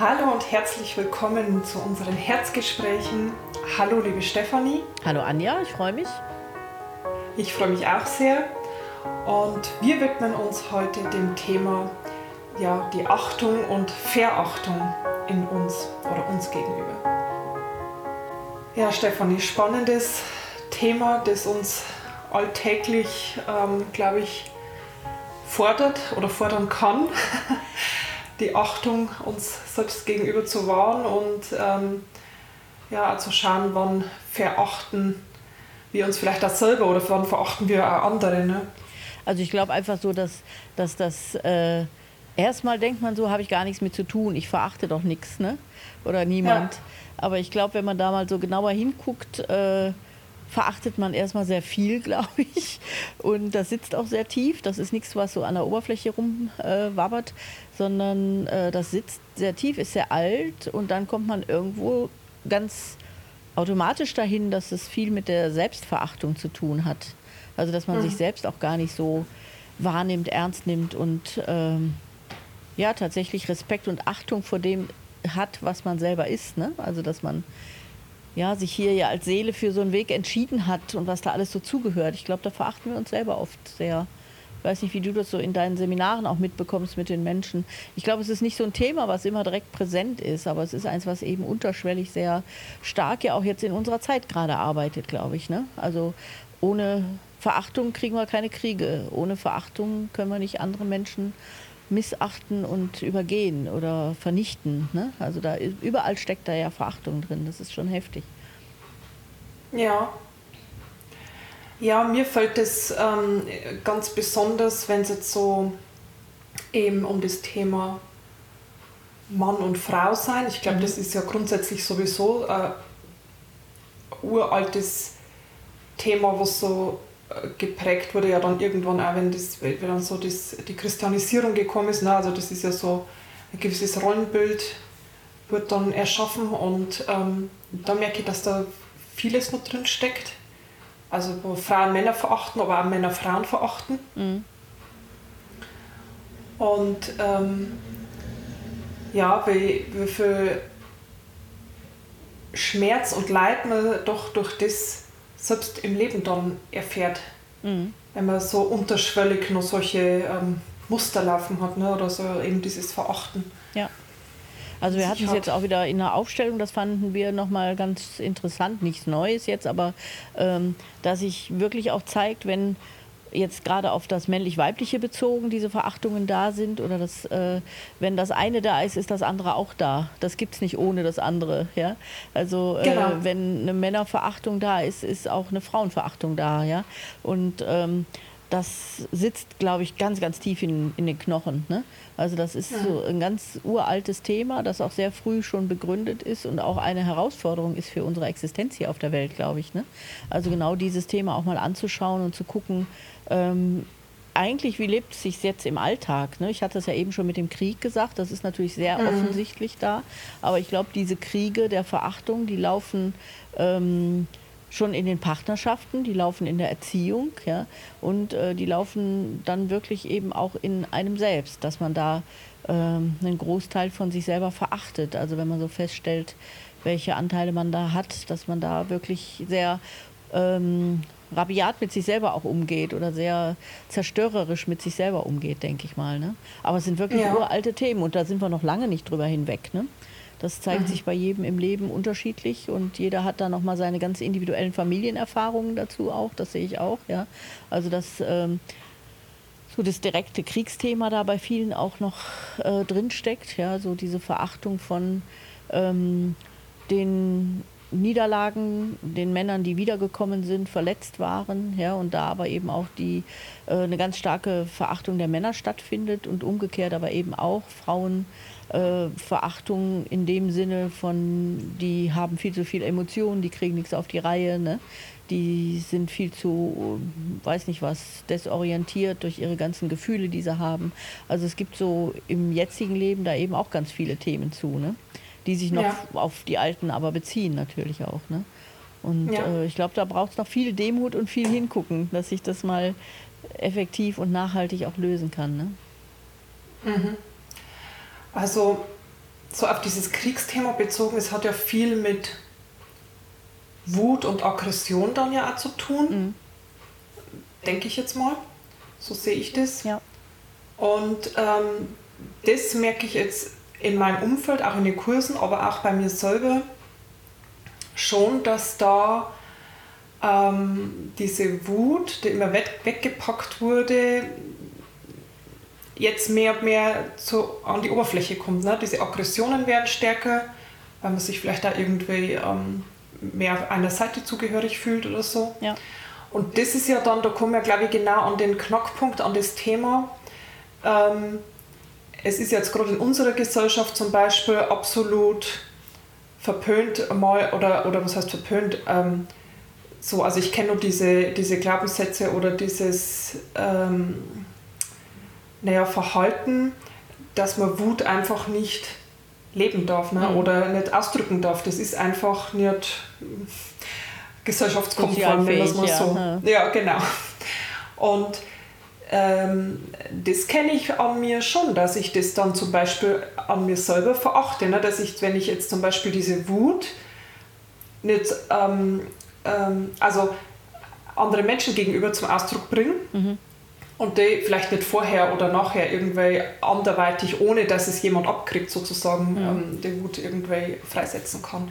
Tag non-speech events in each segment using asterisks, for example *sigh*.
Hallo und herzlich willkommen zu unseren Herzgesprächen. Hallo liebe Stefanie. Hallo Anja, ich freue mich. Ich freue mich auch sehr. Und wir widmen uns heute dem Thema ja, die Achtung und Verachtung in uns oder uns gegenüber. Ja, Stefanie, spannendes Thema, das uns alltäglich, ähm, glaube ich, fordert oder fordern kann. *laughs* die Achtung uns selbst gegenüber zu wahren und ähm, ja, zu schauen, wann verachten wir uns vielleicht auch selber oder wann verachten wir auch andere. Ne? Also ich glaube einfach so, dass, dass das äh, erstmal denkt man so, habe ich gar nichts mit zu tun, ich verachte doch nichts, ne? Oder niemand. Ja. Aber ich glaube, wenn man da mal so genauer hinguckt, äh, verachtet man erstmal sehr viel, *laughs* glaube ich. Und das sitzt auch sehr tief. Das ist nichts, was so an der Oberfläche rumwabbert, äh, sondern äh, das sitzt sehr tief, ist sehr alt und dann kommt man irgendwo ganz automatisch dahin, dass es viel mit der Selbstverachtung zu tun hat. Also dass man mhm. sich selbst auch gar nicht so wahrnimmt, ernst nimmt und ähm, ja, tatsächlich Respekt und Achtung vor dem hat, was man selber ist. Ne? Also dass man ja, sich hier ja als Seele für so einen Weg entschieden hat und was da alles so zugehört. Ich glaube, da verachten wir uns selber oft sehr. Ich weiß nicht, wie du das so in deinen Seminaren auch mitbekommst mit den Menschen. Ich glaube, es ist nicht so ein Thema, was immer direkt präsent ist, aber es ist eins, was eben unterschwellig sehr stark ja auch jetzt in unserer Zeit gerade arbeitet, glaube ich. Ne? Also ohne Verachtung kriegen wir keine Kriege. Ohne Verachtung können wir nicht andere Menschen missachten und übergehen oder vernichten. Ne? Also da überall steckt da ja Verachtung drin. Das ist schon heftig. Ja. Ja, mir fällt es ähm, ganz besonders, wenn es jetzt so eben um das Thema Mann und Frau sein. Ich glaube, mhm. das ist ja grundsätzlich sowieso ein uraltes Thema, was so geprägt wurde ja dann irgendwann auch, wenn, das, wenn dann so das, die Christianisierung gekommen ist. Ne? Also das ist ja so ein gewisses Rollenbild wird dann erschaffen und ähm, da merke ich, dass da vieles noch drin steckt. Also wo Frauen Männer verachten, aber auch Männer Frauen verachten. Mhm. Und ähm, ja, wie, wie viel Schmerz und Leid man doch durch das selbst im Leben dann erfährt. Mhm. Wenn man so unterschwellig noch solche ähm, Muster laufen hat ne? oder so eben dieses Verachten. Ja. Also wir hatten es jetzt auch wieder in der Aufstellung, das fanden wir nochmal ganz interessant, nichts Neues jetzt, aber ähm, dass sich wirklich auch zeigt, wenn jetzt gerade auf das männlich-weibliche bezogen diese Verachtungen da sind oder das, äh, wenn das eine da ist, ist das andere auch da. Das gibt es nicht ohne das andere. Ja? Also äh, genau. wenn eine Männerverachtung da ist, ist auch eine Frauenverachtung da. Ja? Und ähm, das sitzt, glaube ich, ganz, ganz tief in, in den Knochen. Ne? Also das ist ja. so ein ganz uraltes Thema, das auch sehr früh schon begründet ist und auch eine Herausforderung ist für unsere Existenz hier auf der Welt, glaube ich. Ne? Also genau dieses Thema auch mal anzuschauen und zu gucken, ähm, eigentlich, wie lebt es sich jetzt im Alltag? Ne? Ich hatte es ja eben schon mit dem Krieg gesagt, das ist natürlich sehr mhm. offensichtlich da. Aber ich glaube, diese Kriege der Verachtung, die laufen ähm, schon in den Partnerschaften, die laufen in der Erziehung ja? und äh, die laufen dann wirklich eben auch in einem selbst, dass man da ähm, einen Großteil von sich selber verachtet. Also wenn man so feststellt, welche Anteile man da hat, dass man da wirklich sehr ähm, rabiat mit sich selber auch umgeht oder sehr zerstörerisch mit sich selber umgeht, denke ich mal. Ne? Aber es sind wirklich ja. uralte Themen und da sind wir noch lange nicht drüber hinweg. Ne? Das zeigt mhm. sich bei jedem im Leben unterschiedlich und jeder hat da nochmal seine ganz individuellen Familienerfahrungen dazu auch, das sehe ich auch. Ja? Also das, ähm, so das direkte Kriegsthema da bei vielen auch noch äh, drinsteckt, ja? so diese Verachtung von ähm, den Niederlagen, den Männern, die wiedergekommen sind, verletzt waren, ja, und da aber eben auch die äh, eine ganz starke Verachtung der Männer stattfindet und umgekehrt aber eben auch Frauen äh, Verachtung in dem Sinne von, die haben viel zu viel Emotionen, die kriegen nichts auf die Reihe, ne? die sind viel zu, weiß nicht was, desorientiert durch ihre ganzen Gefühle, die sie haben. Also es gibt so im jetzigen Leben da eben auch ganz viele Themen zu. Ne? die sich noch ja. auf die Alten aber beziehen natürlich auch. Ne? Und ja. äh, ich glaube, da braucht es noch viel Demut und viel Hingucken, dass sich das mal effektiv und nachhaltig auch lösen kann. Ne? Mhm. Also so auf dieses Kriegsthema bezogen, es hat ja viel mit Wut und Aggression dann ja auch zu tun. Mhm. Denke ich jetzt mal. So sehe ich das. Ja. Und ähm, das merke ich jetzt in meinem Umfeld, auch in den Kursen, aber auch bei mir selber schon, dass da ähm, diese Wut, die immer weg, weggepackt wurde, jetzt mehr und mehr zu, an die Oberfläche kommt. Ne? Diese Aggressionen werden stärker, weil man sich vielleicht da irgendwie ähm, mehr einer Seite zugehörig fühlt oder so. Ja. Und das ist ja dann, da kommen wir glaube ich genau an den Knackpunkt, an das Thema. Ähm, es ist jetzt gerade in unserer Gesellschaft zum Beispiel absolut verpönt mal, oder, oder was heißt verpönt, ähm, so, also ich kenne nur diese, diese Glaubenssätze oder dieses ähm, naja, Verhalten, dass man Wut einfach nicht leben darf ne? Mhm. oder nicht ausdrücken darf. Das ist einfach nicht gesellschaftskonform, wenn das mal ja. so. Ja, genau. Und ähm, das kenne ich an mir schon, dass ich das dann zum Beispiel an mir selber verachte. Ne? Dass ich, wenn ich jetzt zum Beispiel diese Wut nicht, ähm, ähm, also anderen Menschen gegenüber zum Ausdruck bringe, mhm und die vielleicht nicht vorher oder nachher irgendwie anderweitig, ohne dass es jemand abkriegt, sozusagen, ja. ähm, die Wut irgendwie freisetzen kann.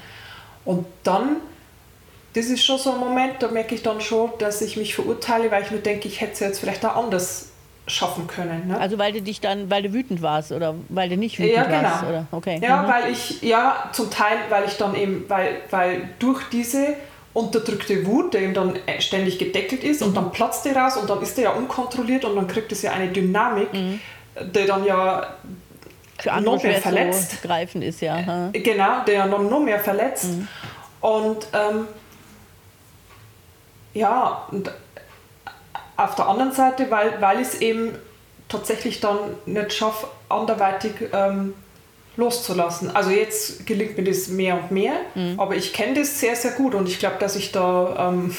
Und dann, das ist schon so ein Moment, da merke ich dann schon, dass ich mich verurteile, weil ich mir denke, ich hätte es jetzt vielleicht auch anders schaffen können. Ne? Also weil du dich dann, weil du wütend warst oder weil du nicht wütend ja, genau. warst? Oder? Okay. Ja, mhm. weil ich, ja, zum Teil, weil ich dann eben, weil, weil durch diese unterdrückte Wut, der ihm dann äh, ständig gedeckelt ist und mhm. dann platzt er raus und dann ist er ja unkontrolliert und dann kriegt es ja eine Dynamik, mhm. die dann ja für andere noch mehr verletzt. So greifen ist, ja. Äh, genau, der ja noch, noch mehr verletzt. Mhm. Und ähm, ja, und auf der anderen Seite, weil, weil ich es eben tatsächlich dann nicht schaffe, anderweitig ähm, loszulassen. Also jetzt gelingt mir das mehr und mehr, mhm. aber ich kenne das sehr, sehr gut und ich glaube, dass ich da ähm,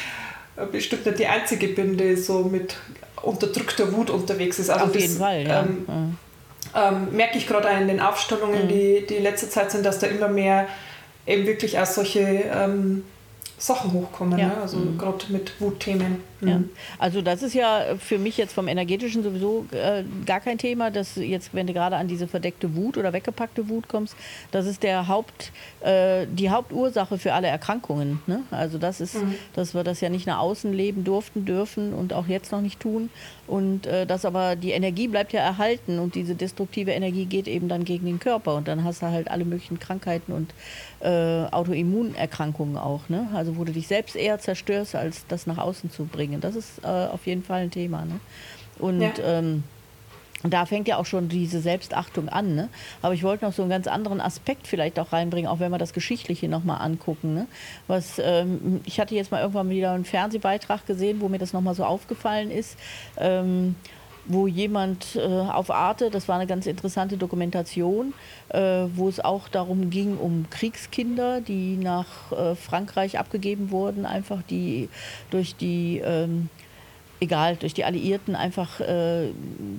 *laughs* bestimmt nicht die Einzige bin, die so mit unterdrückter Wut unterwegs ist. Also Auf das, jeden Fall, ja. Ähm, mhm. ähm, merke ich gerade in den Aufstellungen, mhm. die, die in letzter Zeit sind, dass da immer mehr eben wirklich auch solche ähm, Sachen hochkommen, ja. ne? also mhm. gerade mit Wutthemen. Mhm. Ja. Also das ist ja für mich jetzt vom energetischen sowieso äh, gar kein Thema, dass jetzt, wenn du gerade an diese verdeckte Wut oder weggepackte Wut kommst, das ist der Haupt, äh, die Hauptursache für alle Erkrankungen. Ne? Also das ist, mhm. dass wir das ja nicht nach außen leben durften, dürfen und auch jetzt noch nicht tun. Und äh, dass aber die Energie bleibt ja erhalten und diese destruktive Energie geht eben dann gegen den Körper und dann hast du halt alle möglichen Krankheiten und äh, Autoimmunerkrankungen auch. Ne? Also wo du dich selbst eher zerstörst, als das nach außen zu bringen. Das ist äh, auf jeden Fall ein Thema. Ne? Und ja. ähm, da fängt ja auch schon diese Selbstachtung an. Ne? Aber ich wollte noch so einen ganz anderen Aspekt vielleicht auch reinbringen, auch wenn wir das Geschichtliche nochmal angucken. Ne? Was, ähm, ich hatte jetzt mal irgendwann wieder einen Fernsehbeitrag gesehen, wo mir das nochmal so aufgefallen ist. Ähm, wo jemand äh, auf Arte, das war eine ganz interessante Dokumentation, äh, wo es auch darum ging, um Kriegskinder, die nach äh, Frankreich abgegeben wurden, einfach die durch die ähm, egal, durch die Alliierten einfach äh,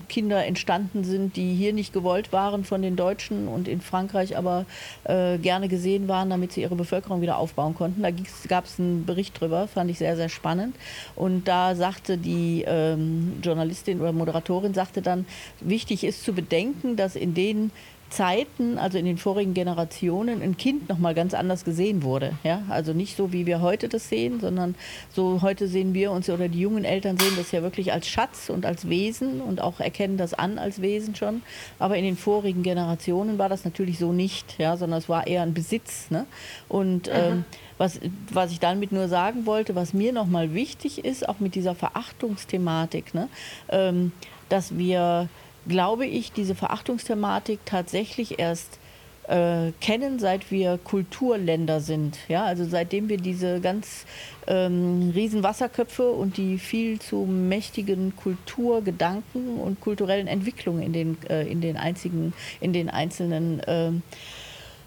Kinder entstanden sind, die hier nicht gewollt waren von den Deutschen und in Frankreich aber äh, gerne gesehen waren, damit sie ihre Bevölkerung wieder aufbauen konnten. Da gab es einen Bericht drüber, fand ich sehr, sehr spannend. Und da sagte die ähm, Journalistin oder Moderatorin, sagte dann, wichtig ist zu bedenken, dass in den Zeiten, also in den vorigen Generationen, ein Kind noch mal ganz anders gesehen wurde. Ja? Also nicht so, wie wir heute das sehen, sondern so heute sehen wir uns oder die jungen Eltern sehen das ja wirklich als Schatz und als Wesen und auch erkennen das an als Wesen schon. Aber in den vorigen Generationen war das natürlich so nicht, ja? sondern es war eher ein Besitz. Ne? Und ähm, was, was ich damit nur sagen wollte, was mir noch mal wichtig ist, auch mit dieser Verachtungsthematik, ne? ähm, dass wir glaube ich, diese Verachtungsthematik tatsächlich erst äh, kennen, seit wir Kulturländer sind. Ja, also seitdem wir diese ganz ähm, riesen Wasserköpfe und die viel zu mächtigen Kulturgedanken und kulturellen Entwicklungen in den, äh, in den, einzigen, in den einzelnen äh,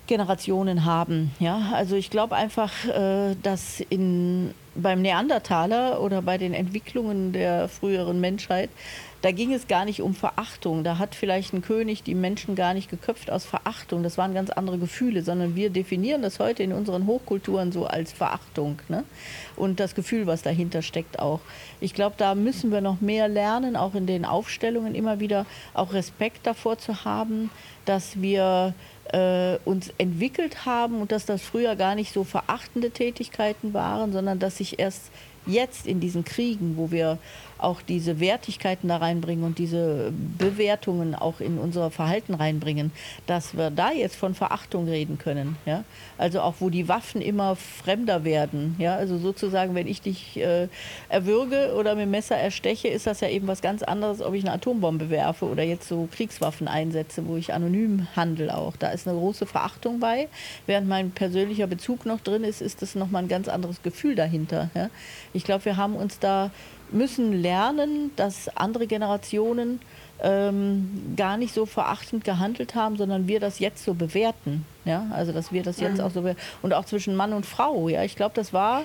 Generationen haben. Ja, also ich glaube einfach, äh, dass in, beim Neandertaler oder bei den Entwicklungen der früheren Menschheit da ging es gar nicht um Verachtung. Da hat vielleicht ein König die Menschen gar nicht geköpft aus Verachtung. Das waren ganz andere Gefühle, sondern wir definieren das heute in unseren Hochkulturen so als Verachtung. Ne? Und das Gefühl, was dahinter steckt auch. Ich glaube, da müssen wir noch mehr lernen, auch in den Aufstellungen immer wieder auch Respekt davor zu haben, dass wir äh, uns entwickelt haben und dass das früher gar nicht so verachtende Tätigkeiten waren, sondern dass sich erst jetzt in diesen Kriegen, wo wir auch diese Wertigkeiten da reinbringen und diese Bewertungen auch in unser Verhalten reinbringen, dass wir da jetzt von Verachtung reden können. Ja? Also auch wo die Waffen immer fremder werden. Ja? Also sozusagen, wenn ich dich äh, erwürge oder mit dem Messer ersteche, ist das ja eben was ganz anderes, ob ich eine Atombombe werfe oder jetzt so Kriegswaffen einsetze, wo ich anonym handle auch. Da ist eine große Verachtung bei. Während mein persönlicher Bezug noch drin ist, ist das nochmal ein ganz anderes Gefühl dahinter. Ja? Ich glaube, wir haben uns da müssen lernen, dass andere Generationen ähm, gar nicht so verachtend gehandelt haben, sondern wir das jetzt so bewerten. Ja? Also dass wir das jetzt mhm. auch so und auch zwischen Mann und Frau. Ja, ich glaube, das war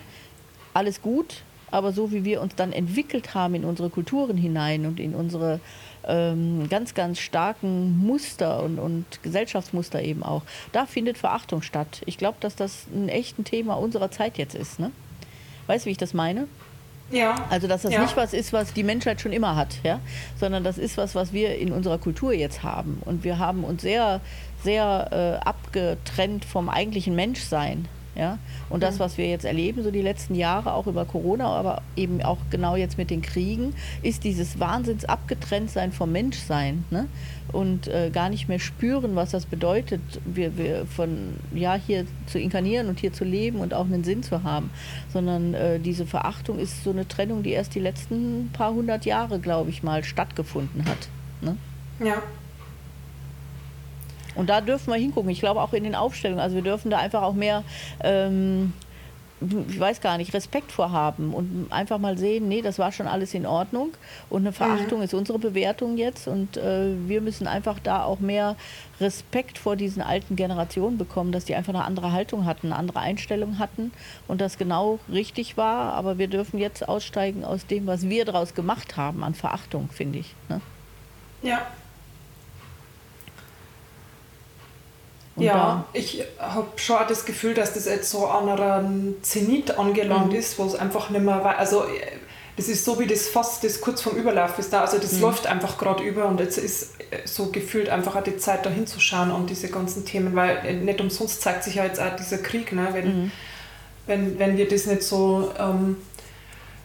alles gut, aber so wie wir uns dann entwickelt haben in unsere Kulturen hinein und in unsere ähm, ganz, ganz starken Muster und, und Gesellschaftsmuster eben auch, da findet Verachtung statt. Ich glaube, dass das ein echtes Thema unserer Zeit jetzt ist. Ne? Weißt du, wie ich das meine? Ja. Also dass das ja. nicht was ist, was die Menschheit schon immer hat, ja, sondern das ist was, was wir in unserer Kultur jetzt haben. Und wir haben uns sehr, sehr äh, abgetrennt vom eigentlichen Menschsein. Ja? Und das, was wir jetzt erleben, so die letzten Jahre, auch über Corona, aber eben auch genau jetzt mit den Kriegen, ist dieses Wahnsinns Abgetrenntsein vom Menschsein. Ne? Und äh, gar nicht mehr spüren, was das bedeutet, wir, wir von ja hier zu inkarnieren und hier zu leben und auch einen Sinn zu haben. Sondern äh, diese Verachtung ist so eine Trennung, die erst die letzten paar hundert Jahre, glaube ich mal, stattgefunden hat. Ne? Ja. Und da dürfen wir hingucken. Ich glaube auch in den Aufstellungen. Also wir dürfen da einfach auch mehr, ähm, ich weiß gar nicht, Respekt vorhaben und einfach mal sehen, nee, das war schon alles in Ordnung. Und eine Verachtung mhm. ist unsere Bewertung jetzt. Und äh, wir müssen einfach da auch mehr Respekt vor diesen alten Generationen bekommen, dass die einfach eine andere Haltung hatten, eine andere Einstellung hatten und das genau richtig war. Aber wir dürfen jetzt aussteigen aus dem, was wir daraus gemacht haben an Verachtung, finde ich. Ne? Ja, Und ja, ich habe schon das Gefühl, dass das jetzt so an einem Zenit angelangt mhm. ist, wo es einfach nicht mehr weiß. Also, das ist so wie das Fass, das kurz vorm Überlauf ist da. Also, das mhm. läuft einfach gerade über und jetzt ist so gefühlt einfach auch die Zeit, da hinzuschauen und diese ganzen Themen, weil nicht umsonst zeigt sich ja jetzt auch dieser Krieg, ne? wenn, mhm. wenn, wenn wir das nicht so ähm,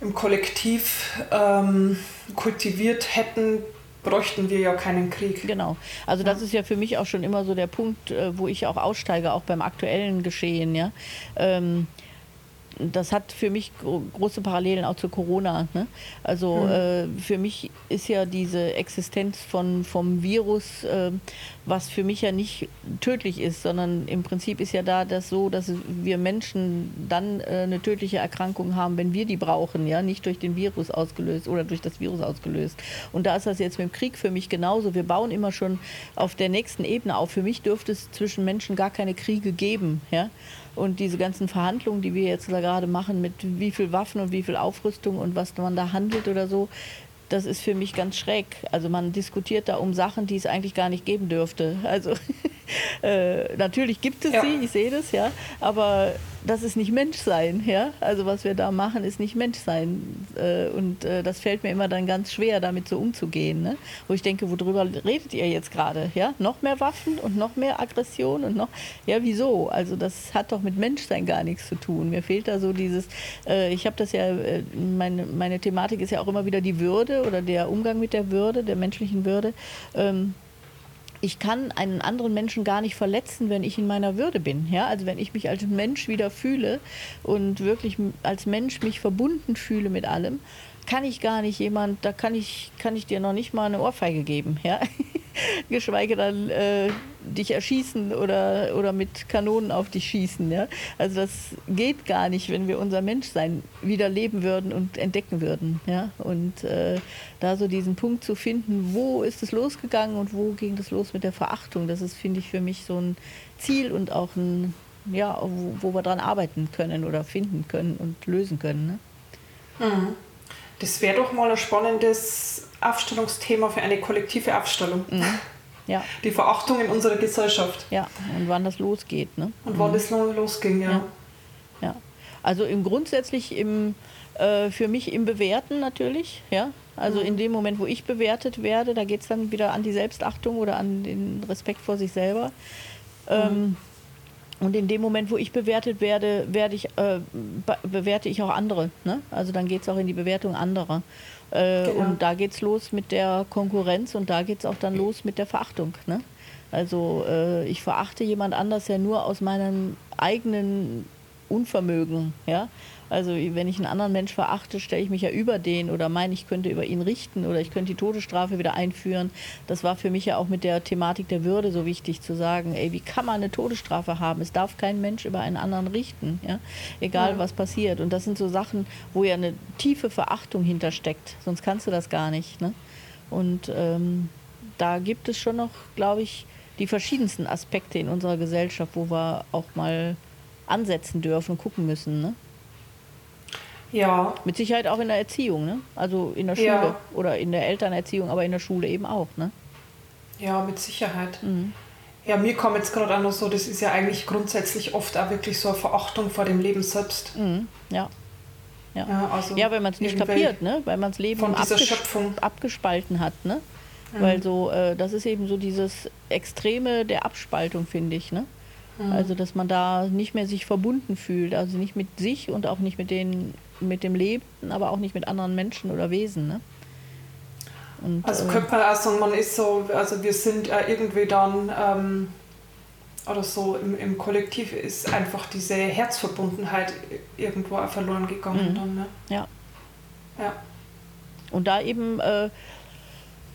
im Kollektiv ähm, kultiviert hätten, bräuchten wir ja keinen Krieg. Genau. Also das ist ja für mich auch schon immer so der Punkt, äh, wo ich auch aussteige, auch beim aktuellen Geschehen. Ja. Ähm, das hat für mich große Parallelen auch zu Corona. Ne? Also mhm. äh, für mich ist ja diese Existenz von, vom Virus, äh, was für mich ja nicht tödlich ist, sondern im Prinzip ist ja da das so, dass wir Menschen dann äh, eine tödliche Erkrankung haben, wenn wir die brauchen, ja, nicht durch den Virus ausgelöst oder durch das Virus ausgelöst. Und da ist das jetzt mit dem Krieg für mich genauso. Wir bauen immer schon auf der nächsten Ebene auf. Für mich dürfte es zwischen Menschen gar keine Kriege geben, ja. Und diese ganzen Verhandlungen, die wir jetzt da gerade machen, mit wie viel Waffen und wie viel Aufrüstung und was man da handelt oder so, das ist für mich ganz schräg. Also man diskutiert da um Sachen, die es eigentlich gar nicht geben dürfte. Also *laughs* äh, natürlich gibt es ja. sie, ich sehe das, ja, aber das ist nicht Menschsein, ja. Also was wir da machen, ist nicht Menschsein. Äh, und äh, das fällt mir immer dann ganz schwer, damit so umzugehen. Ne? Wo ich denke, worüber redet ihr jetzt gerade? Ja, noch mehr Waffen und noch mehr Aggression und noch, ja, wieso? Also das hat doch mit Menschsein gar nichts zu tun. Mir fehlt da so dieses, äh, ich habe das ja, meine, meine Thematik ist ja auch immer wieder die Würde oder der Umgang mit der Würde, der menschlichen Würde. Ähm, ich kann einen anderen Menschen gar nicht verletzen, wenn ich in meiner Würde bin. Ja? Also wenn ich mich als Mensch wieder fühle und wirklich als Mensch mich verbunden fühle mit allem, kann ich gar nicht jemand, da kann ich, kann ich dir noch nicht mal eine Ohrfeige geben. Ja? *laughs* *laughs* geschweige dann äh, dich erschießen oder, oder mit Kanonen auf dich schießen. Ja? Also das geht gar nicht, wenn wir unser Menschsein wieder leben würden und entdecken würden. Ja? Und äh, da so diesen Punkt zu finden, wo ist es losgegangen und wo ging es los mit der Verachtung, das ist, finde ich, für mich so ein Ziel und auch ein, ja, wo, wo wir dran arbeiten können oder finden können und lösen können. Ne? Mhm. Das wäre doch mal ein spannendes Aufstellungsthema für eine kollektive Aufstellung. Mhm. Ja. Die Verachtung in unserer Gesellschaft. Ja, und wann das losgeht. Ne? Und wann mhm. das losging, ja. ja. ja. Also im grundsätzlich im, äh, für mich im Bewerten natürlich, ja. Also mhm. in dem Moment, wo ich bewertet werde, da geht es dann wieder an die Selbstachtung oder an den Respekt vor sich selber. Ähm, mhm. Und in dem Moment, wo ich bewertet werde, werde ich, äh, be bewerte ich auch andere. Ne? Also dann geht es auch in die Bewertung anderer. Äh, genau. Und da geht es los mit der Konkurrenz und da geht es auch dann los mit der Verachtung. Ne? Also äh, ich verachte jemand anders ja nur aus meinem eigenen Unvermögen. Ja? Also wenn ich einen anderen Mensch verachte, stelle ich mich ja über den oder meine, ich könnte über ihn richten oder ich könnte die Todesstrafe wieder einführen. Das war für mich ja auch mit der Thematik der Würde so wichtig zu sagen, ey, wie kann man eine Todesstrafe haben? Es darf kein Mensch über einen anderen richten, ja? egal ja. was passiert. Und das sind so Sachen, wo ja eine tiefe Verachtung hintersteckt, sonst kannst du das gar nicht. Ne? Und ähm, da gibt es schon noch, glaube ich, die verschiedensten Aspekte in unserer Gesellschaft, wo wir auch mal ansetzen dürfen und gucken müssen. Ne? Ja. Mit Sicherheit auch in der Erziehung, ne? Also in der Schule ja. oder in der Elternerziehung, aber in der Schule eben auch, ne? Ja, mit Sicherheit. Mhm. Ja, mir kommt jetzt gerade auch noch so, das ist ja eigentlich grundsätzlich oft auch wirklich so eine Verachtung vor dem Leben selbst. Mhm. Ja. Ja. Ja, also ja, weil man es nicht kapiert, ne? weil man das Leben von dieser abges Schöpfung. abgespalten hat. Ne? Mhm. Weil so, äh, das ist eben so dieses Extreme der Abspaltung, finde ich. Ne? Mhm. Also, dass man da nicht mehr sich verbunden fühlt, also nicht mit sich und auch nicht mit, den, mit dem Leben, aber auch nicht mit anderen Menschen oder Wesen. Ne? Und, also könnte man auch sagen, man ist so, also wir sind äh, irgendwie dann, ähm, oder so im, im Kollektiv ist einfach diese Herzverbundenheit irgendwo auch verloren gegangen mhm. dann. Ne? Ja. Ja. Und da eben äh,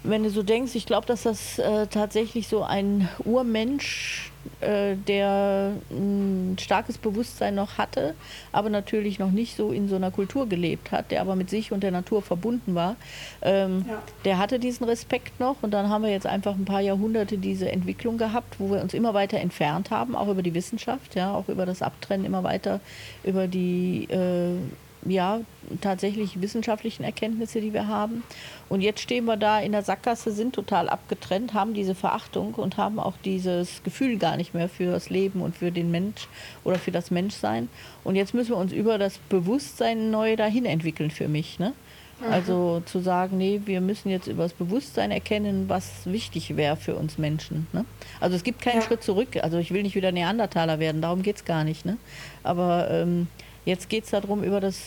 wenn du so denkst, ich glaube, dass das äh, tatsächlich so ein Urmensch, äh, der ein starkes Bewusstsein noch hatte, aber natürlich noch nicht so in so einer Kultur gelebt hat, der aber mit sich und der Natur verbunden war, ähm, ja. der hatte diesen Respekt noch. Und dann haben wir jetzt einfach ein paar Jahrhunderte diese Entwicklung gehabt, wo wir uns immer weiter entfernt haben, auch über die Wissenschaft, ja, auch über das Abtrennen immer weiter, über die äh, ja, tatsächlich wissenschaftlichen Erkenntnisse, die wir haben. Und jetzt stehen wir da in der Sackgasse, sind total abgetrennt, haben diese Verachtung und haben auch dieses Gefühl gar nicht mehr für das Leben und für den Mensch oder für das Menschsein. Und jetzt müssen wir uns über das Bewusstsein neu dahin entwickeln für mich. Ne? Mhm. Also zu sagen, nee, wir müssen jetzt über das Bewusstsein erkennen, was wichtig wäre für uns Menschen. Ne? Also es gibt keinen ja. Schritt zurück. Also ich will nicht wieder Neandertaler werden, darum geht es gar nicht. Ne? Aber ähm, Jetzt geht es darum, über das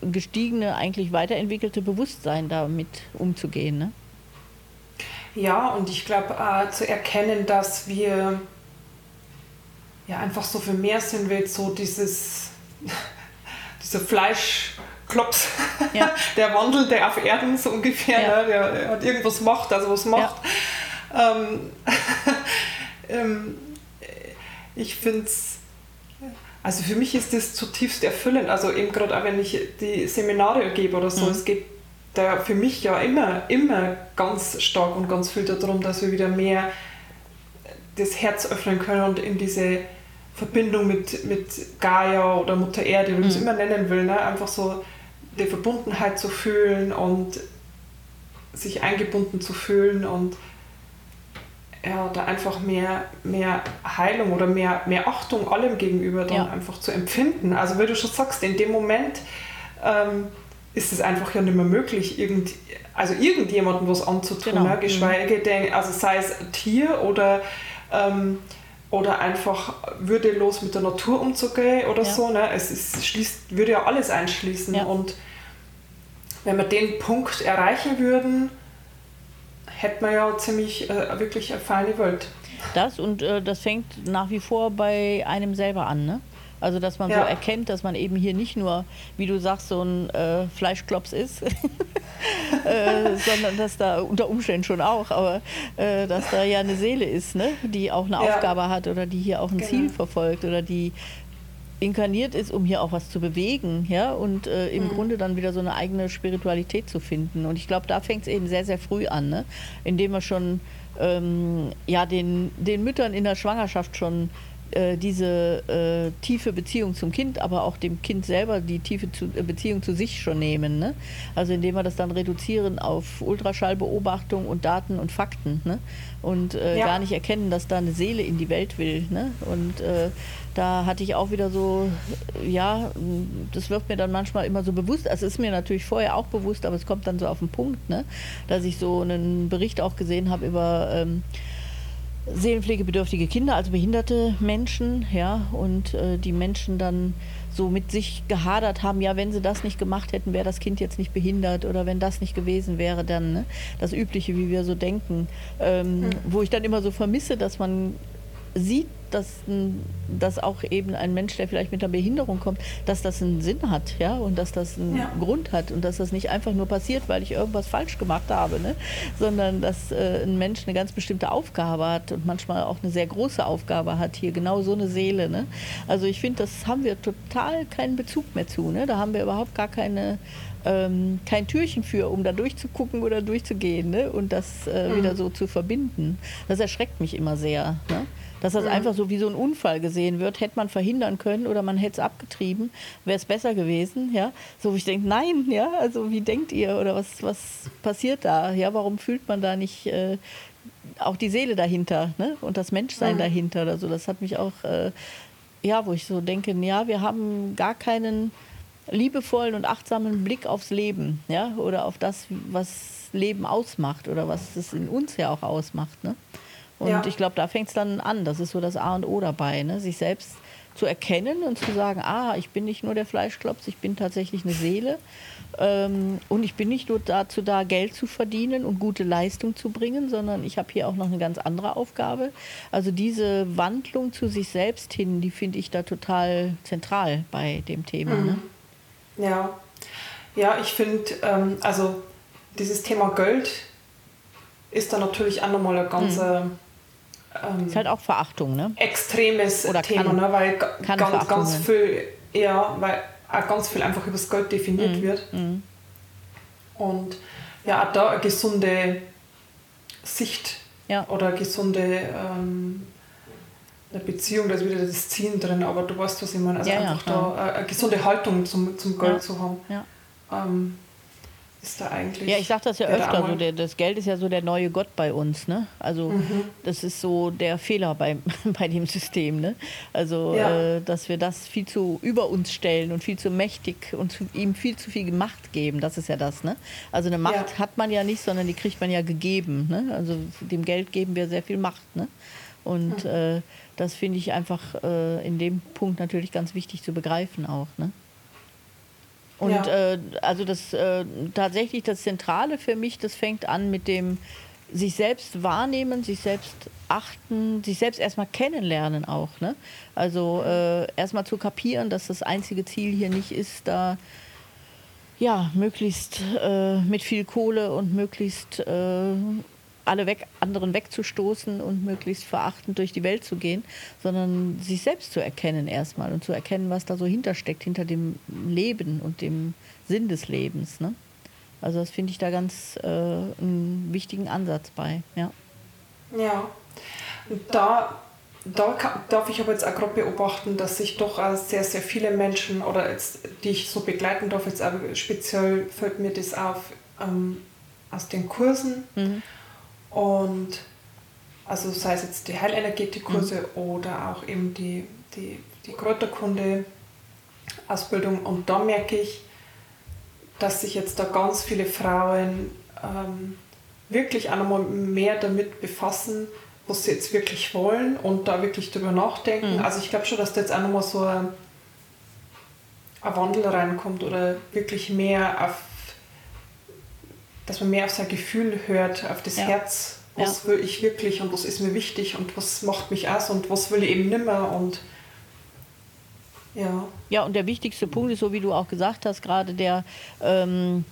gestiegene, eigentlich weiterentwickelte Bewusstsein damit umzugehen. Ne? Ja, und ich glaube äh, zu erkennen, dass wir ja einfach so viel mehr sind wie so dieses, *laughs* dieser Fleischklops, ja. *laughs* der wandelte auf Erden so ungefähr, ja. ne? der, der, hat irgendwas macht, also was macht. Ja. Ähm, *laughs* ähm, ich finde es also für mich ist das zutiefst erfüllend. Also eben gerade auch wenn ich die Seminare gebe oder so, mhm. es geht da für mich ja immer, immer ganz stark und ganz viel darum, dass wir wieder mehr das Herz öffnen können und in diese Verbindung mit, mit Gaia oder Mutter Erde, wie man es mhm. immer nennen will, ne? einfach so die Verbundenheit zu fühlen und sich eingebunden zu fühlen und ja, da einfach mehr, mehr Heilung oder mehr, mehr Achtung allem gegenüber dann ja. einfach zu empfinden. Also wie du schon sagst, in dem Moment ähm, ist es einfach ja nicht mehr möglich, irgend, also irgendjemandem was anzutun, genau. ne? geschweige mhm. denn, also sei es ein Tier oder, ähm, oder einfach würdelos mit der Natur umzugehen oder ja. so. Ne? Es ist, schließt, würde ja alles einschließen. Ja. Und wenn wir den Punkt erreichen würden, hätte man ja ziemlich äh, wirklich eine feine Welt. Das und äh, das fängt nach wie vor bei einem selber an, ne? Also dass man ja. so erkennt, dass man eben hier nicht nur, wie du sagst, so ein äh, Fleischklops ist, *laughs* äh, sondern dass da unter Umständen schon auch, aber äh, dass da ja eine Seele ist, ne? die auch eine ja. Aufgabe hat oder die hier auch ein genau. Ziel verfolgt oder die inkarniert ist, um hier auch was zu bewegen, ja, und äh, im mhm. Grunde dann wieder so eine eigene Spiritualität zu finden. Und ich glaube, da fängt es eben sehr, sehr früh an, ne? indem man schon ähm, ja, den, den Müttern in der Schwangerschaft schon äh, diese äh, tiefe Beziehung zum Kind, aber auch dem Kind selber die tiefe zu, äh, Beziehung zu sich schon nehmen. Ne? Also indem wir das dann reduzieren auf Ultraschallbeobachtung und Daten und Fakten. Ne? Und äh, ja. gar nicht erkennen, dass da eine Seele in die Welt will. Ne? Und äh, da hatte ich auch wieder so, ja, das wird mir dann manchmal immer so bewusst. Also es ist mir natürlich vorher auch bewusst, aber es kommt dann so auf den Punkt, ne? dass ich so einen Bericht auch gesehen habe über ähm, seelenpflegebedürftige Kinder, also behinderte Menschen, ja, und äh, die Menschen dann so mit sich gehadert haben, ja, wenn sie das nicht gemacht hätten, wäre das Kind jetzt nicht behindert oder wenn das nicht gewesen wäre, dann ne? das Übliche, wie wir so denken, ähm, mhm. wo ich dann immer so vermisse, dass man sieht, dass, dass auch eben ein Mensch, der vielleicht mit einer Behinderung kommt, dass das einen Sinn hat, ja, und dass das einen ja. Grund hat und dass das nicht einfach nur passiert, weil ich irgendwas falsch gemacht habe, ne? sondern dass äh, ein Mensch eine ganz bestimmte Aufgabe hat und manchmal auch eine sehr große Aufgabe hat hier, genau so eine Seele. Ne? Also ich finde, das haben wir total keinen Bezug mehr zu. Ne? Da haben wir überhaupt gar keine ähm, kein Türchen für, um da durchzugucken oder durchzugehen ne? und das äh, mhm. wieder so zu verbinden. Das erschreckt mich immer sehr. Ne? Dass das mhm. einfach so wie so ein Unfall gesehen wird. Hätte man verhindern können oder man hätte es abgetrieben, wäre es besser gewesen. Ja? So, wo ich denke, nein, ja, also wie denkt ihr oder was, was passiert da? Ja, warum fühlt man da nicht äh, auch die Seele dahinter ne? und das Menschsein mhm. dahinter oder so? Das hat mich auch, äh, ja, wo ich so denke, ja, wir haben gar keinen liebevollen und achtsamen Blick aufs Leben, ja, oder auf das, was Leben ausmacht oder was es in uns ja auch ausmacht. Ne? Und ja. ich glaube, da fängt es dann an. Das ist so das A und O dabei, ne? sich selbst zu erkennen und zu sagen, ah, ich bin nicht nur der Fleischklops, ich bin tatsächlich eine Seele. Ähm, und ich bin nicht nur dazu da, Geld zu verdienen und gute Leistung zu bringen, sondern ich habe hier auch noch eine ganz andere Aufgabe. Also diese Wandlung zu sich selbst hin, die finde ich da total zentral bei dem Thema. Mhm. Ne? Ja. ja, ich finde, ähm, also dieses Thema Geld ist da natürlich auch nochmal eine ganze... Mhm ähm, ist halt auch Verachtung, ne? Extremes Oder Thema, kann, ne? weil ganz, ganz viel, ja, weil auch ganz viel einfach über das Geld definiert mhm. wird. Mhm. Und ja, auch da eine gesunde Sicht ja. oder eine gesunde ähm, eine Beziehung, da ist wieder das Ziehen drin, aber du weißt, was ich meine. Also ja, einfach ja, da eine gesunde Haltung zum, zum Geld zu haben. Ähm, ist da eigentlich. Ja, ich sage das ja öfter, so der, das Geld ist ja so der neue Gott bei uns. Ne? Also mhm. das ist so der Fehler bei, *laughs* bei dem System. Ne? Also, ja. äh, dass wir das viel zu über uns stellen und viel zu mächtig und zu, ihm viel zu viel Macht geben, das ist ja das. Ne? Also eine Macht ja. hat man ja nicht, sondern die kriegt man ja gegeben. Ne? Also dem Geld geben wir sehr viel Macht. Ne? Und mhm. äh, das finde ich einfach äh, in dem Punkt natürlich ganz wichtig zu begreifen auch. Ne? Und ja. äh, also das äh, tatsächlich das Zentrale für mich, das fängt an mit dem sich selbst wahrnehmen, sich selbst achten, sich selbst erstmal kennenlernen auch. Ne? Also äh, erstmal zu kapieren, dass das einzige Ziel hier nicht ist, da ja, möglichst äh, mit viel Kohle und möglichst äh, alle weg, anderen wegzustoßen und möglichst verachtend durch die Welt zu gehen, sondern sich selbst zu erkennen erstmal und zu erkennen, was da so hintersteckt, hinter dem Leben und dem Sinn des Lebens. Ne? Also das finde ich da ganz äh, einen wichtigen Ansatz bei. Ja, ja. da, da darf ich aber jetzt auch gerade beobachten, dass sich doch sehr, sehr viele Menschen oder jetzt, die ich so begleiten darf, jetzt auch speziell fällt mir das auf ähm, aus den Kursen. Mhm und also sei es jetzt die Heilenergetikkurse mhm. oder auch eben die, die, die Kräuterkunde-Ausbildung. Und da merke ich, dass sich jetzt da ganz viele Frauen ähm, wirklich auch nochmal mehr damit befassen, was sie jetzt wirklich wollen und da wirklich drüber nachdenken. Mhm. Also ich glaube schon, dass da jetzt auch nochmal so ein, ein Wandel reinkommt oder wirklich mehr auf dass man mehr auf sein Gefühl hört, auf das ja. Herz. Was ja. will ich wirklich und was ist mir wichtig und was macht mich aus und was will ich eben nimmer und ja. Ja, und der wichtigste Punkt ist, so wie du auch gesagt hast, gerade der, ähm,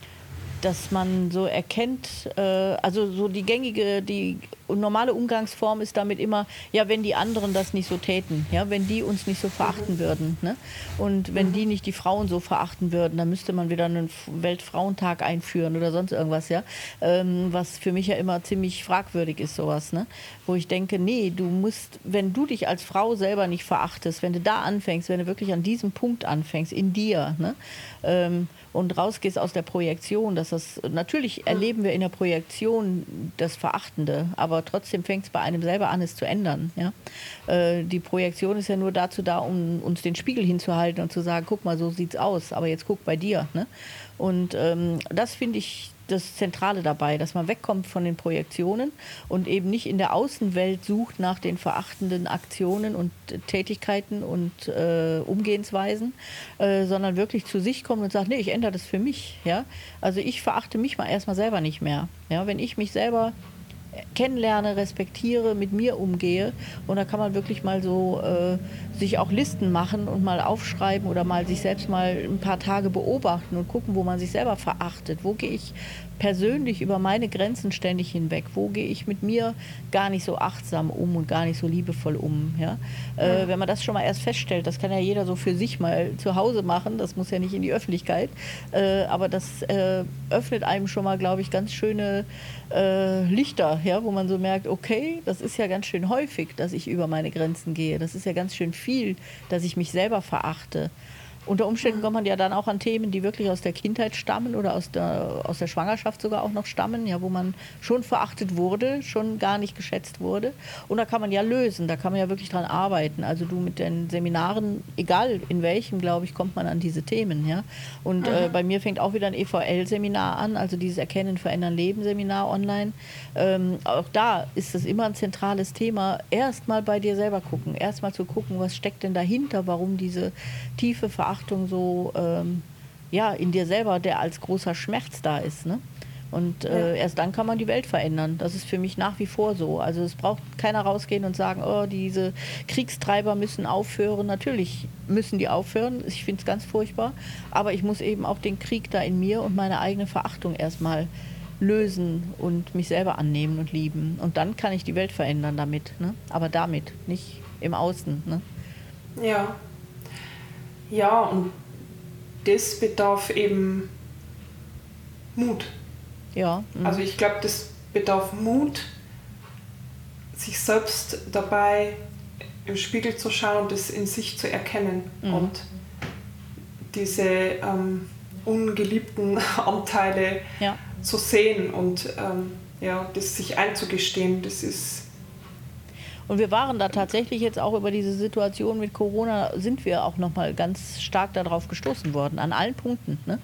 dass man so erkennt, äh, also so die gängige, die normale Umgangsform ist damit immer, ja, wenn die anderen das nicht so täten, ja, wenn die uns nicht so verachten würden. Ne? Und wenn die nicht die Frauen so verachten würden, dann müsste man wieder einen Weltfrauentag einführen oder sonst irgendwas, ja. Ähm, was für mich ja immer ziemlich fragwürdig ist, sowas, ne? Wo ich denke, nee, du musst, wenn du dich als Frau selber nicht verachtest, wenn du da anfängst, wenn du wirklich an diesem Punkt anfängst, in dir, ne? Ähm, und rausgehst aus der Projektion, dass das natürlich erleben wir in der Projektion das Verachtende, aber trotzdem fängt es bei einem selber an, es zu ändern. Ja? Äh, die Projektion ist ja nur dazu da, um uns den Spiegel hinzuhalten und zu sagen, guck mal, so sieht's aus, aber jetzt guck bei dir. Ne? Und ähm, das finde ich das Zentrale dabei, dass man wegkommt von den Projektionen und eben nicht in der Außenwelt sucht nach den verachtenden Aktionen und Tätigkeiten und äh, Umgehensweisen, äh, sondern wirklich zu sich kommt und sagt, nee, ich ändere das für mich. Ja? Also ich verachte mich mal erstmal selber nicht mehr. Ja? Wenn ich mich selber kennenlerne, respektiere, mit mir umgehe. Und da kann man wirklich mal so äh, sich auch Listen machen und mal aufschreiben oder mal sich selbst mal ein paar Tage beobachten und gucken, wo man sich selber verachtet. Wo gehe ich persönlich über meine Grenzen ständig hinweg? Wo gehe ich mit mir gar nicht so achtsam um und gar nicht so liebevoll um? Ja? Äh, wenn man das schon mal erst feststellt, das kann ja jeder so für sich mal zu Hause machen, das muss ja nicht in die Öffentlichkeit, äh, aber das äh, öffnet einem schon mal, glaube ich, ganz schöne äh, Lichter, ja, wo man so merkt, okay, das ist ja ganz schön häufig, dass ich über meine Grenzen gehe. Das ist ja ganz schön viel, dass ich mich selber verachte. Unter Umständen kommt man ja dann auch an Themen, die wirklich aus der Kindheit stammen oder aus der, aus der Schwangerschaft sogar auch noch stammen, ja, wo man schon verachtet wurde, schon gar nicht geschätzt wurde. Und da kann man ja lösen, da kann man ja wirklich dran arbeiten. Also du mit den Seminaren, egal in welchem, glaube ich, kommt man an diese Themen. Ja? Und äh, bei mir fängt auch wieder ein EVL-Seminar an, also dieses Erkennen, Verändern, Leben-Seminar online. Ähm, auch da ist es immer ein zentrales Thema. Erstmal bei dir selber gucken, erstmal zu gucken, was steckt denn dahinter, warum diese tiefe Verachtung Verachtung so ähm, ja, in dir selber, der als großer Schmerz da ist. Ne? Und äh, erst dann kann man die Welt verändern. Das ist für mich nach wie vor so. Also es braucht keiner rausgehen und sagen, oh, diese Kriegstreiber müssen aufhören. Natürlich müssen die aufhören. Ich finde es ganz furchtbar. Aber ich muss eben auch den Krieg da in mir und meine eigene Verachtung erstmal lösen und mich selber annehmen und lieben. Und dann kann ich die Welt verändern damit. Ne? Aber damit, nicht im Außen. Ne? Ja, ja, und das bedarf eben Mut. Ja. Mhm. Also ich glaube, das bedarf Mut, sich selbst dabei im Spiegel zu schauen und das in sich zu erkennen mhm. und diese ähm, ungeliebten *laughs* Anteile ja. zu sehen und ähm, ja, das sich einzugestehen, das ist und wir waren da tatsächlich jetzt auch über diese Situation mit Corona, sind wir auch nochmal ganz stark darauf gestoßen worden, an allen Punkten. Ne?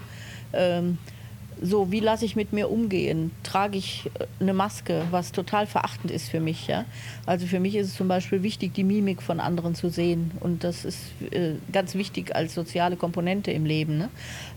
Ähm, so, wie lasse ich mit mir umgehen? Trage ich äh, eine Maske, was total verachtend ist für mich. Ja? Also für mich ist es zum Beispiel wichtig, die Mimik von anderen zu sehen. Und das ist äh, ganz wichtig als soziale Komponente im Leben. Ne?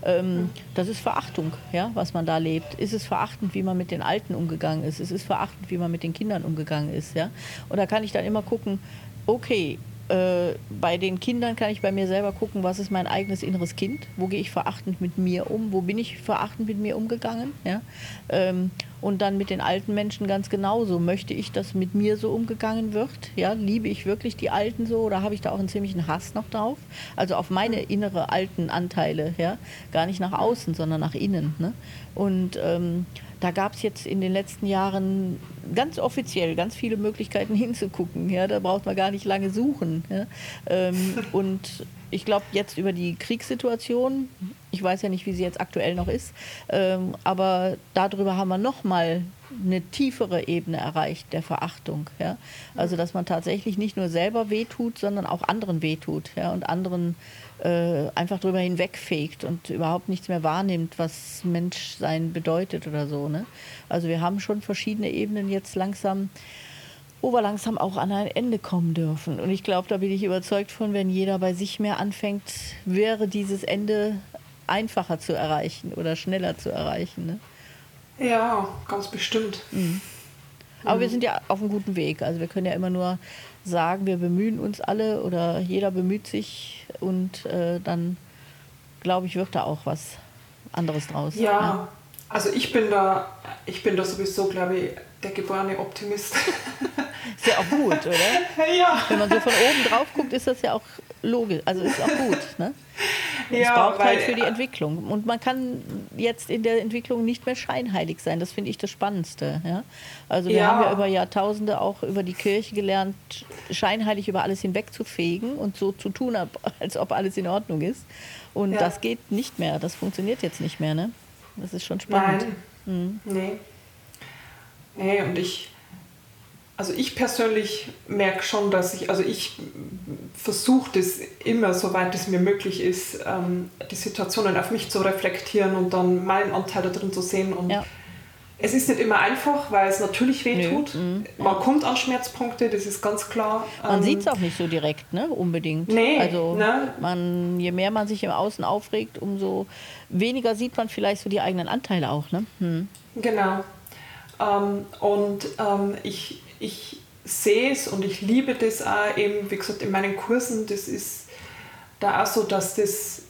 Ähm, das ist Verachtung, ja, was man da lebt. Ist es verachtend, wie man mit den Alten umgegangen ist? Es ist verachtend, wie man mit den Kindern umgegangen ist. Ja? Und da kann ich dann immer gucken, okay, äh, bei den Kindern kann ich bei mir selber gucken, was ist mein eigenes inneres Kind, wo gehe ich verachtend mit mir um, wo bin ich verachtend mit mir umgegangen. Ja? Ähm, und dann mit den alten Menschen ganz genauso. Möchte ich, dass mit mir so umgegangen wird? Ja, liebe ich wirklich die Alten so oder habe ich da auch einen ziemlichen Hass noch drauf? Also auf meine innere alten Anteile, ja, gar nicht nach außen, sondern nach innen. Ne? Und ähm, da gab es jetzt in den letzten Jahren ganz offiziell ganz viele Möglichkeiten *laughs* hinzugucken. Ja, da braucht man gar nicht lange suchen. Ja. Ähm, *laughs* und ich glaube, jetzt über die Kriegssituation, ich weiß ja nicht, wie sie jetzt aktuell noch ist, ähm, aber darüber haben wir nochmal eine tiefere Ebene erreicht der Verachtung. Ja? Also, dass man tatsächlich nicht nur selber wehtut, sondern auch anderen wehtut ja? und anderen äh, einfach drüber hinwegfegt und überhaupt nichts mehr wahrnimmt, was Menschsein bedeutet oder so. Ne? Also, wir haben schon verschiedene Ebenen jetzt langsam wo wir langsam auch an ein Ende kommen dürfen. Und ich glaube, da bin ich überzeugt von, wenn jeder bei sich mehr anfängt, wäre dieses Ende einfacher zu erreichen oder schneller zu erreichen. Ne? Ja, ganz bestimmt. Mhm. Aber mhm. wir sind ja auf einem guten Weg. Also wir können ja immer nur sagen, wir bemühen uns alle oder jeder bemüht sich und äh, dann, glaube ich, wird da auch was anderes draus. Ja, ja, Also ich bin da, ich bin da sowieso, glaube ich, der geborene Optimist. Ist ja auch gut, oder? *laughs* ja. Wenn man so von oben drauf guckt, ist das ja auch logisch. Also ist auch gut. Ne? *laughs* Es Ja, braucht weil- halt für die Entwicklung. Und man kann jetzt in der Entwicklung nicht mehr scheinheilig sein. Das finde ich das Spannendste. Ja? Also wir Ja. haben ja über Jahrtausende auch über die Kirche gelernt, scheinheilig über alles hinwegzufegen und so zu tun, als ob alles in Ordnung ist. Und das geht nicht mehr. Das funktioniert jetzt nicht mehr. Ne? Das ist schon spannend. Nein. Nee. Nee, und ich, also ich persönlich merke schon, dass ich, also ich versuche das immer, soweit es mir möglich ist, ähm, die Situationen auf mich zu reflektieren und dann meinen Anteil da drin zu sehen. Und Ja. es ist nicht immer einfach, weil es natürlich wehtut. mhm, Man kommt an Schmerzpunkte, das ist ganz klar. Man Ähm, sieht es auch nicht so direkt, ne? Unbedingt. Nee, also ne? man, je mehr man sich im Außen aufregt, umso weniger sieht man vielleicht so die eigenen Anteile auch, ne? Hm. Genau. Ähm, und ähm, ich, ich sehe es und ich liebe das auch eben, wie gesagt, in meinen Kursen, das ist da auch so, dass das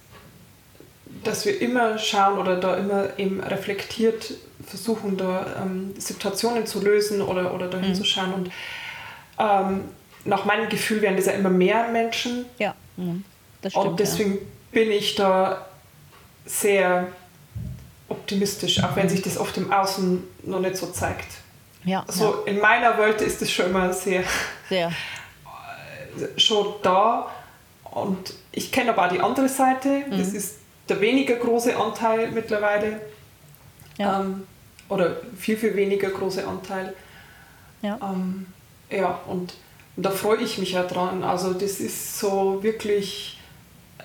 dass wir immer schauen oder da immer eben reflektiert versuchen, da ähm, Situationen zu lösen oder, oder dahin zu schauen. Und ähm, nach meinem Gefühl werden das ja immer mehr Menschen, Ja, mhm. das stimmt. und deswegen bin ich da sehr optimistisch, auch wenn sich das oft im Außen noch nicht so zeigt. Ja, ja, So in meiner Welt ist das schon immer sehr sehr. schon da. Und ich kenne aber auch die andere Seite. Das Mhm. ist der weniger große Anteil mittlerweile. Ja. Ähm, oder viel, viel weniger große Anteil. Ja. Ähm, ja, und, und da freue ich mich ja dran. Also das ist so wirklich...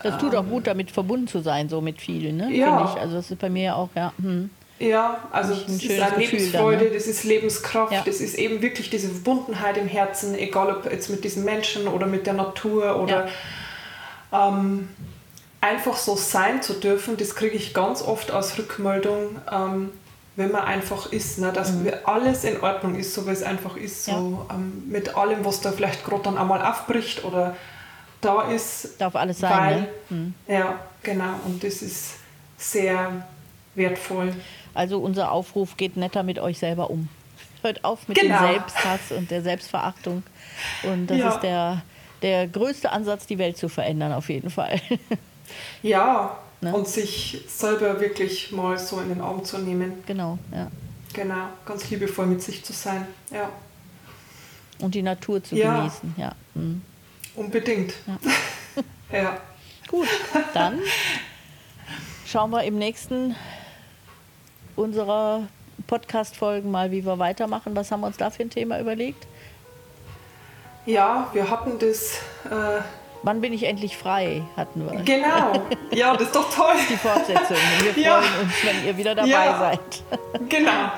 Das tut auch gut, damit verbunden zu sein, so mit vielen, ne? Ja. Finde ich. Also das ist bei mir auch, ja. Hm. Ja, also das ist eine Lebensfreude, dann, ne? das ist Lebenskraft, Ja. das ist eben wirklich diese Verbundenheit im Herzen, egal ob jetzt mit diesen Menschen oder mit der Natur oder ähm, einfach so sein zu dürfen, das kriege ich ganz oft als Rückmeldung, ähm, wenn man einfach ist, ne, dass wir alles in Ordnung ist, so wie es einfach ist, so ähm, mit allem, was da vielleicht gerade dann einmal aufbricht oder da ist. Darf alles sein, weil, ne? Hm. Ja, genau, und das ist sehr wertvoll. Also unser Aufruf geht netter mit euch selber um. Hört auf mit Genau. dem Selbsthass und der Selbstverachtung. Und das Ja. ist der, der größte Ansatz, die Welt zu verändern, auf jeden Fall. *laughs* Ja, Ne? und sich selber wirklich mal so in den Arm zu nehmen. genau, ja. Genau, ganz liebevoll mit sich zu sein. Ja, Und die Natur zu Ja. genießen, ja. Hm. unbedingt. *laughs* Ja. Gut, dann schauen wir im nächsten unserer Podcast-Folgen mal, wie wir weitermachen. Was haben wir uns da für ein Thema überlegt? ja, wir hatten das. Äh, Wann bin ich endlich frei, hatten wir. genau. Ja, das ist doch toll. Die Fortsetzung. Wir *laughs* freuen Ja. uns, wenn ihr wieder dabei Ja. seid. Genau.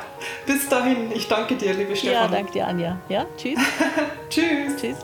Bis dahin. Ich danke dir, liebe Ja, Stefanie. danke dir, Anja. Ja, tschüss. *laughs* Tschüss. tschüss.